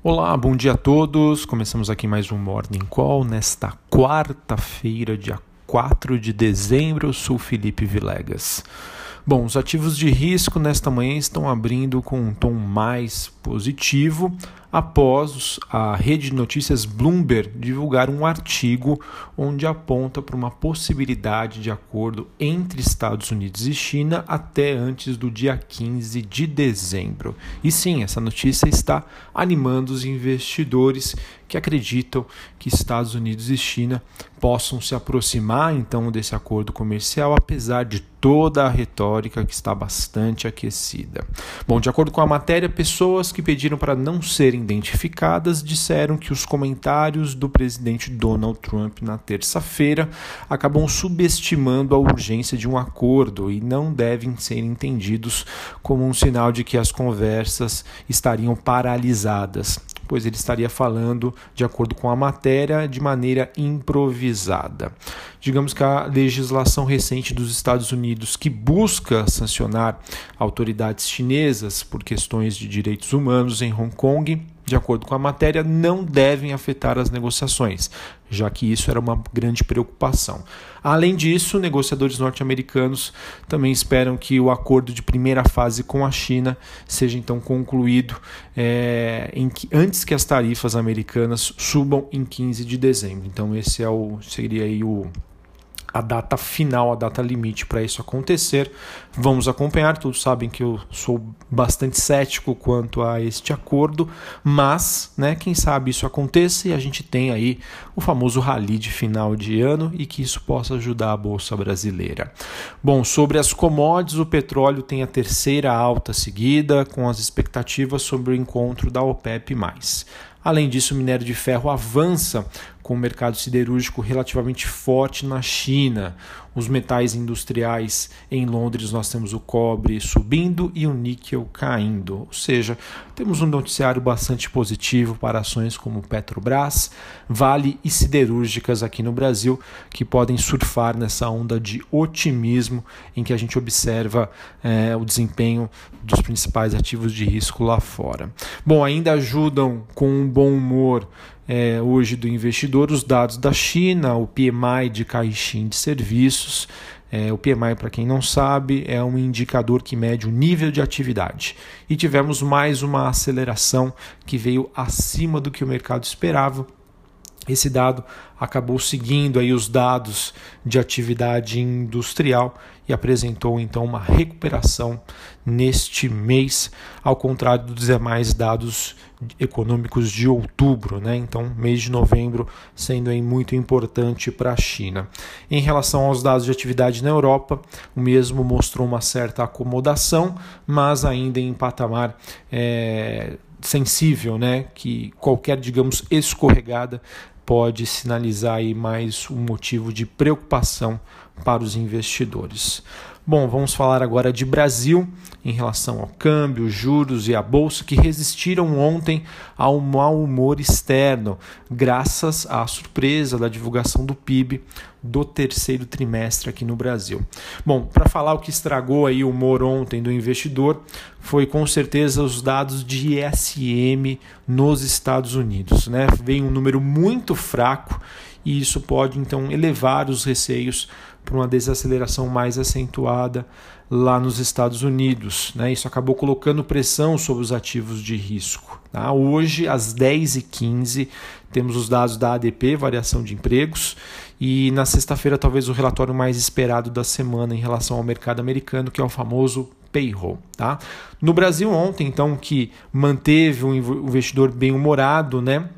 Olá, bom dia a todos. Começamos aqui mais um Morning Call nesta quarta-feira, dia 4 de dezembro. Eu sou Felipe Vilegas. Bom, os ativos de risco nesta manhã estão abrindo com um tom mais positivo após a rede de notícias Bloomberg divulgar um artigo onde aponta para uma possibilidade de acordo entre Estados Unidos e China até antes do dia 15 de dezembro. E sim, essa notícia está animando os investidores que acreditam que Estados Unidos e China possam se aproximar então desse acordo comercial, apesar de toda a retórica que está bastante aquecida. Bom, de acordo com a matéria, pessoas que pediram para não serem identificadas disseram que os comentários do presidente Donald Trump na terça-feira acabam subestimando a urgência de um acordo e não devem ser entendidos como um sinal de que as conversas estariam paralisadas pois ele estaria falando, de acordo com a matéria, de maneira improvisada. Digamos que a legislação recente dos Estados Unidos, que busca sancionar autoridades chinesas por questões de direitos humanos em Hong Kong, de acordo com a matéria, não devem afetar as negociações, já que isso era uma grande preocupação. Além disso, negociadores norte-americanos também esperam que o acordo de primeira fase com a China seja então concluído é, que, antes que as tarifas americanas subam em 15 de dezembro. Então, esse é o, seria aí o a data final, a data limite para isso acontecer. Vamos acompanhar, todos sabem que eu sou bastante cético quanto a este acordo, mas, né, quem sabe isso aconteça e a gente tem aí o famoso rally de final de ano e que isso possa ajudar a bolsa brasileira. Bom, sobre as commodities, o petróleo tem a terceira alta seguida com as expectativas sobre o encontro da OPEP+. Além disso, o minério de ferro avança com o mercado siderúrgico relativamente forte na China. Os metais industriais em Londres nós temos o cobre subindo e o níquel caindo. Ou seja, temos um noticiário bastante positivo para ações como Petrobras, Vale e siderúrgicas aqui no Brasil que podem surfar nessa onda de otimismo em que a gente observa é, o desempenho dos principais ativos de risco lá fora. Bom, ainda ajudam com um bom humor é, hoje do investidor os dados da China, o PMI de Caixin de serviços. É, o PMI, para quem não sabe, é um indicador que mede o nível de atividade. E tivemos mais uma aceleração que veio acima do que o mercado esperava esse dado acabou seguindo aí os dados de atividade industrial e apresentou então uma recuperação neste mês, ao contrário dos demais dados econômicos de outubro, né? Então, mês de novembro sendo aí muito importante para a China. Em relação aos dados de atividade na Europa, o mesmo mostrou uma certa acomodação, mas ainda em patamar é, sensível, né? Que qualquer, digamos, escorregada pode sinalizar aí mais um motivo de preocupação para os investidores. Bom, vamos falar agora de Brasil em relação ao câmbio, juros e a bolsa que resistiram ontem ao mau humor externo, graças à surpresa da divulgação do PIB do terceiro trimestre aqui no Brasil. Bom, para falar o que estragou aí o humor ontem do investidor, foi com certeza os dados de ISM nos Estados Unidos, né? Veio um número muito fraco e isso pode então elevar os receios para uma desaceleração mais acentuada lá nos Estados Unidos. Né? Isso acabou colocando pressão sobre os ativos de risco. Tá? Hoje, às 10h15, temos os dados da ADP, variação de empregos, e na sexta-feira, talvez o relatório mais esperado da semana em relação ao mercado americano, que é o famoso payroll. Tá? No Brasil, ontem, então, que manteve o investidor bem humorado, né?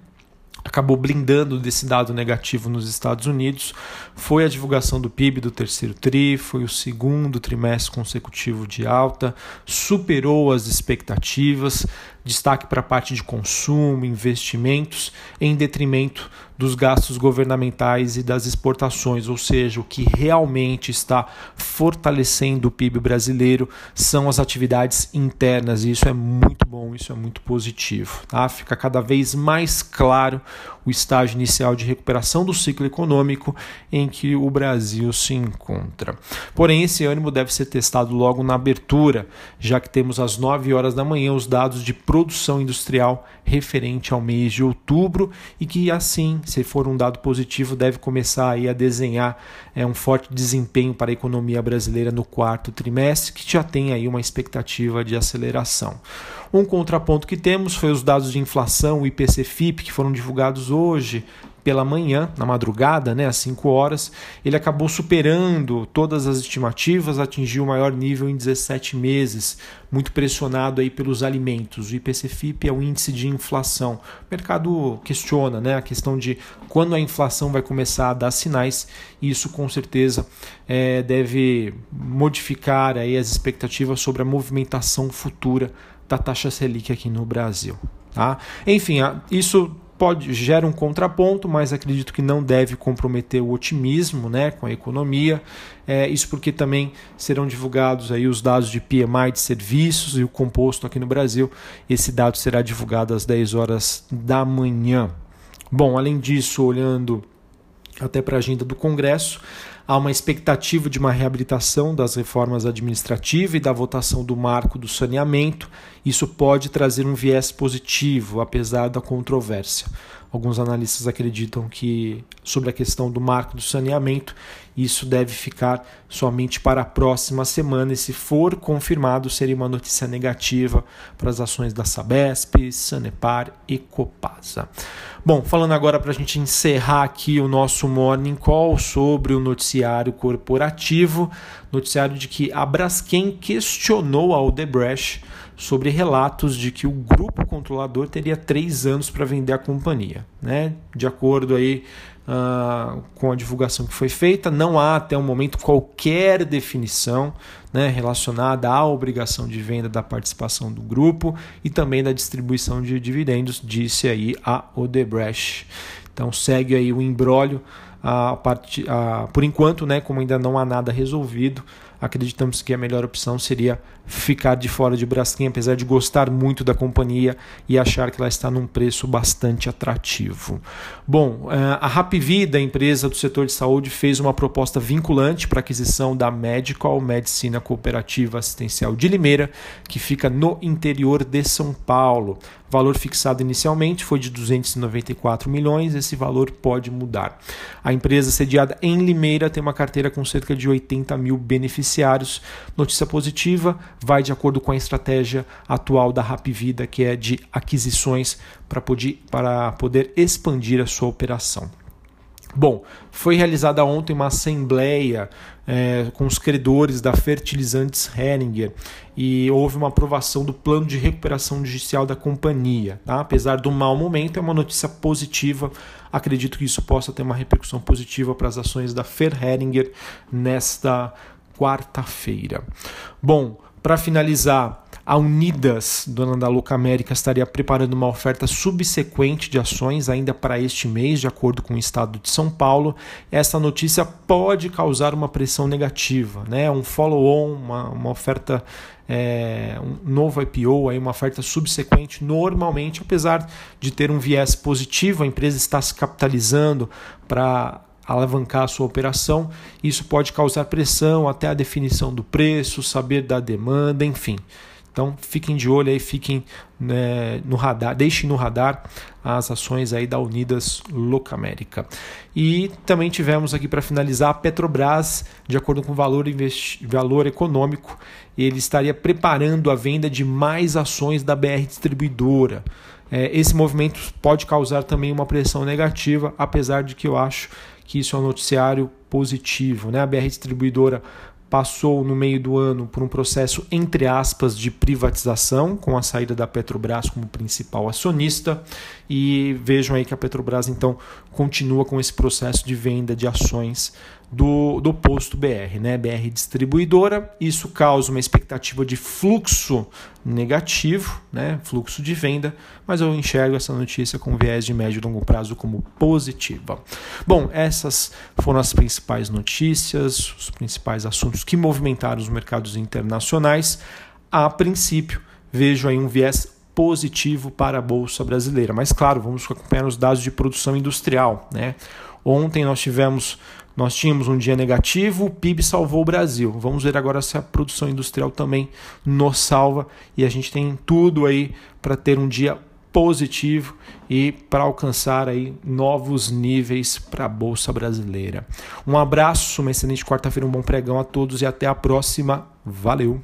Acabou blindando desse dado negativo nos Estados Unidos foi a divulgação do PIB do terceiro TRI, foi o segundo trimestre consecutivo de alta, superou as expectativas, destaque para a parte de consumo, investimentos, em detrimento dos gastos governamentais e das exportações, ou seja, o que realmente está fortalecendo o PIB brasileiro são as atividades internas, e isso é muito bom, isso é muito positivo. Tá? Fica cada vez mais claro o estágio inicial de recuperação do ciclo econômico em que o Brasil se encontra. Porém, esse ânimo deve ser testado logo na abertura, já que temos às 9 horas da manhã os dados de produção industrial referente ao mês de outubro e que assim, se for um dado positivo, deve começar aí a desenhar é, um forte desempenho para a economia brasileira no quarto trimestre, que já tem aí uma expectativa de aceleração. Um contraponto que temos foi os dados de inflação, o IPC-FIP, que foram divulgados hoje pela manhã, na madrugada, né, às 5 horas, ele acabou superando todas as estimativas, atingiu o maior nível em 17 meses, muito pressionado aí pelos alimentos. O IPC-FIP é o índice de inflação. O mercado questiona né, a questão de quando a inflação vai começar a dar sinais, e isso com certeza é, deve modificar aí as expectativas sobre a movimentação futura da taxa Selic aqui no Brasil. Tá? Enfim, isso pode gera um contraponto, mas acredito que não deve comprometer o otimismo né, com a economia. É, isso porque também serão divulgados aí os dados de PMI de serviços e o composto aqui no Brasil. Esse dado será divulgado às 10 horas da manhã. Bom, além disso, olhando até para a agenda do Congresso, há uma expectativa de uma reabilitação das reformas administrativas e da votação do marco do saneamento. Isso pode trazer um viés positivo, apesar da controvérsia. Alguns analistas acreditam que, sobre a questão do marco do saneamento, isso deve ficar somente para a próxima semana e, se for confirmado, seria uma notícia negativa para as ações da Sabesp, Sanepar e Copasa. Bom, falando agora para a gente encerrar aqui o nosso Morning Call sobre o noticiário corporativo, noticiário de que a Braskem questionou a Odebrecht sobre relatos de que o grupo controlador teria três anos para vender a companhia. Né? De acordo aí, uh, com a divulgação que foi feita, não há até o momento qualquer definição né, relacionada à obrigação de venda da participação do grupo e também da distribuição de dividendos, disse aí a Odebrecht. Então segue aí o embrólio. A part... a... por enquanto, né, como ainda não há nada resolvido, acreditamos que a melhor opção seria ficar de fora de Braskem, apesar de gostar muito da companhia e achar que ela está num preço bastante atrativo. Bom, eh, a Rapvida, empresa do setor de saúde, fez uma proposta vinculante para aquisição da Medical Medicina Cooperativa Assistencial de Limeira, que fica no interior de São Paulo. Valor fixado inicialmente foi de 294 milhões, esse valor pode mudar. A empresa sediada em Limeira tem uma carteira com cerca de 80 mil beneficiários. Notícia positiva, vai de acordo com a estratégia atual da Rapvida, que é de aquisições para poder, para poder expandir a sua operação. Bom, foi realizada ontem uma assembleia é, com os credores da Fertilizantes Heringer e houve uma aprovação do plano de recuperação judicial da companhia. Tá? Apesar do mau momento, é uma notícia positiva. Acredito que isso possa ter uma repercussão positiva para as ações da Fer Heringer nesta quarta-feira. Bom, para finalizar, a Unidas, dona da Louca América, estaria preparando uma oferta subsequente de ações ainda para este mês, de acordo com o estado de São Paulo. Essa notícia pode causar uma pressão negativa, né? um follow-on, uma, uma oferta, é, um novo IPO, aí uma oferta subsequente. Normalmente, apesar de ter um viés positivo, a empresa está se capitalizando para alavancar a sua operação. Isso pode causar pressão até a definição do preço, saber da demanda, enfim. Então fiquem de olho aí, fiquem né, no radar, deixem no radar as ações aí da Unidas Locamérica. E também tivemos aqui para finalizar a Petrobras, de acordo com o valor, valor econômico, ele estaria preparando a venda de mais ações da BR Distribuidora. É, esse movimento pode causar também uma pressão negativa, apesar de que eu acho que isso é um noticiário positivo. Né? A BR Distribuidora passou no meio do ano por um processo, entre aspas, de privatização, com a saída da Petrobras como principal acionista. E vejam aí que a Petrobras então continua com esse processo de venda de ações do, do posto BR, né? BR distribuidora. Isso causa uma expectativa de fluxo negativo, né? fluxo de venda, mas eu enxergo essa notícia com viés de médio e longo prazo como positiva. Bom, essas foram as principais notícias, os principais assuntos que movimentaram os mercados internacionais. A princípio, vejo aí um viés positivo para a bolsa brasileira. Mas claro, vamos acompanhar os dados de produção industrial, né? Ontem nós tivemos nós tínhamos um dia negativo, o PIB salvou o Brasil. Vamos ver agora se a produção industrial também nos salva e a gente tem tudo aí para ter um dia positivo e para alcançar aí novos níveis para a bolsa brasileira. Um abraço, uma excelente quarta-feira, um bom pregão a todos e até a próxima. Valeu.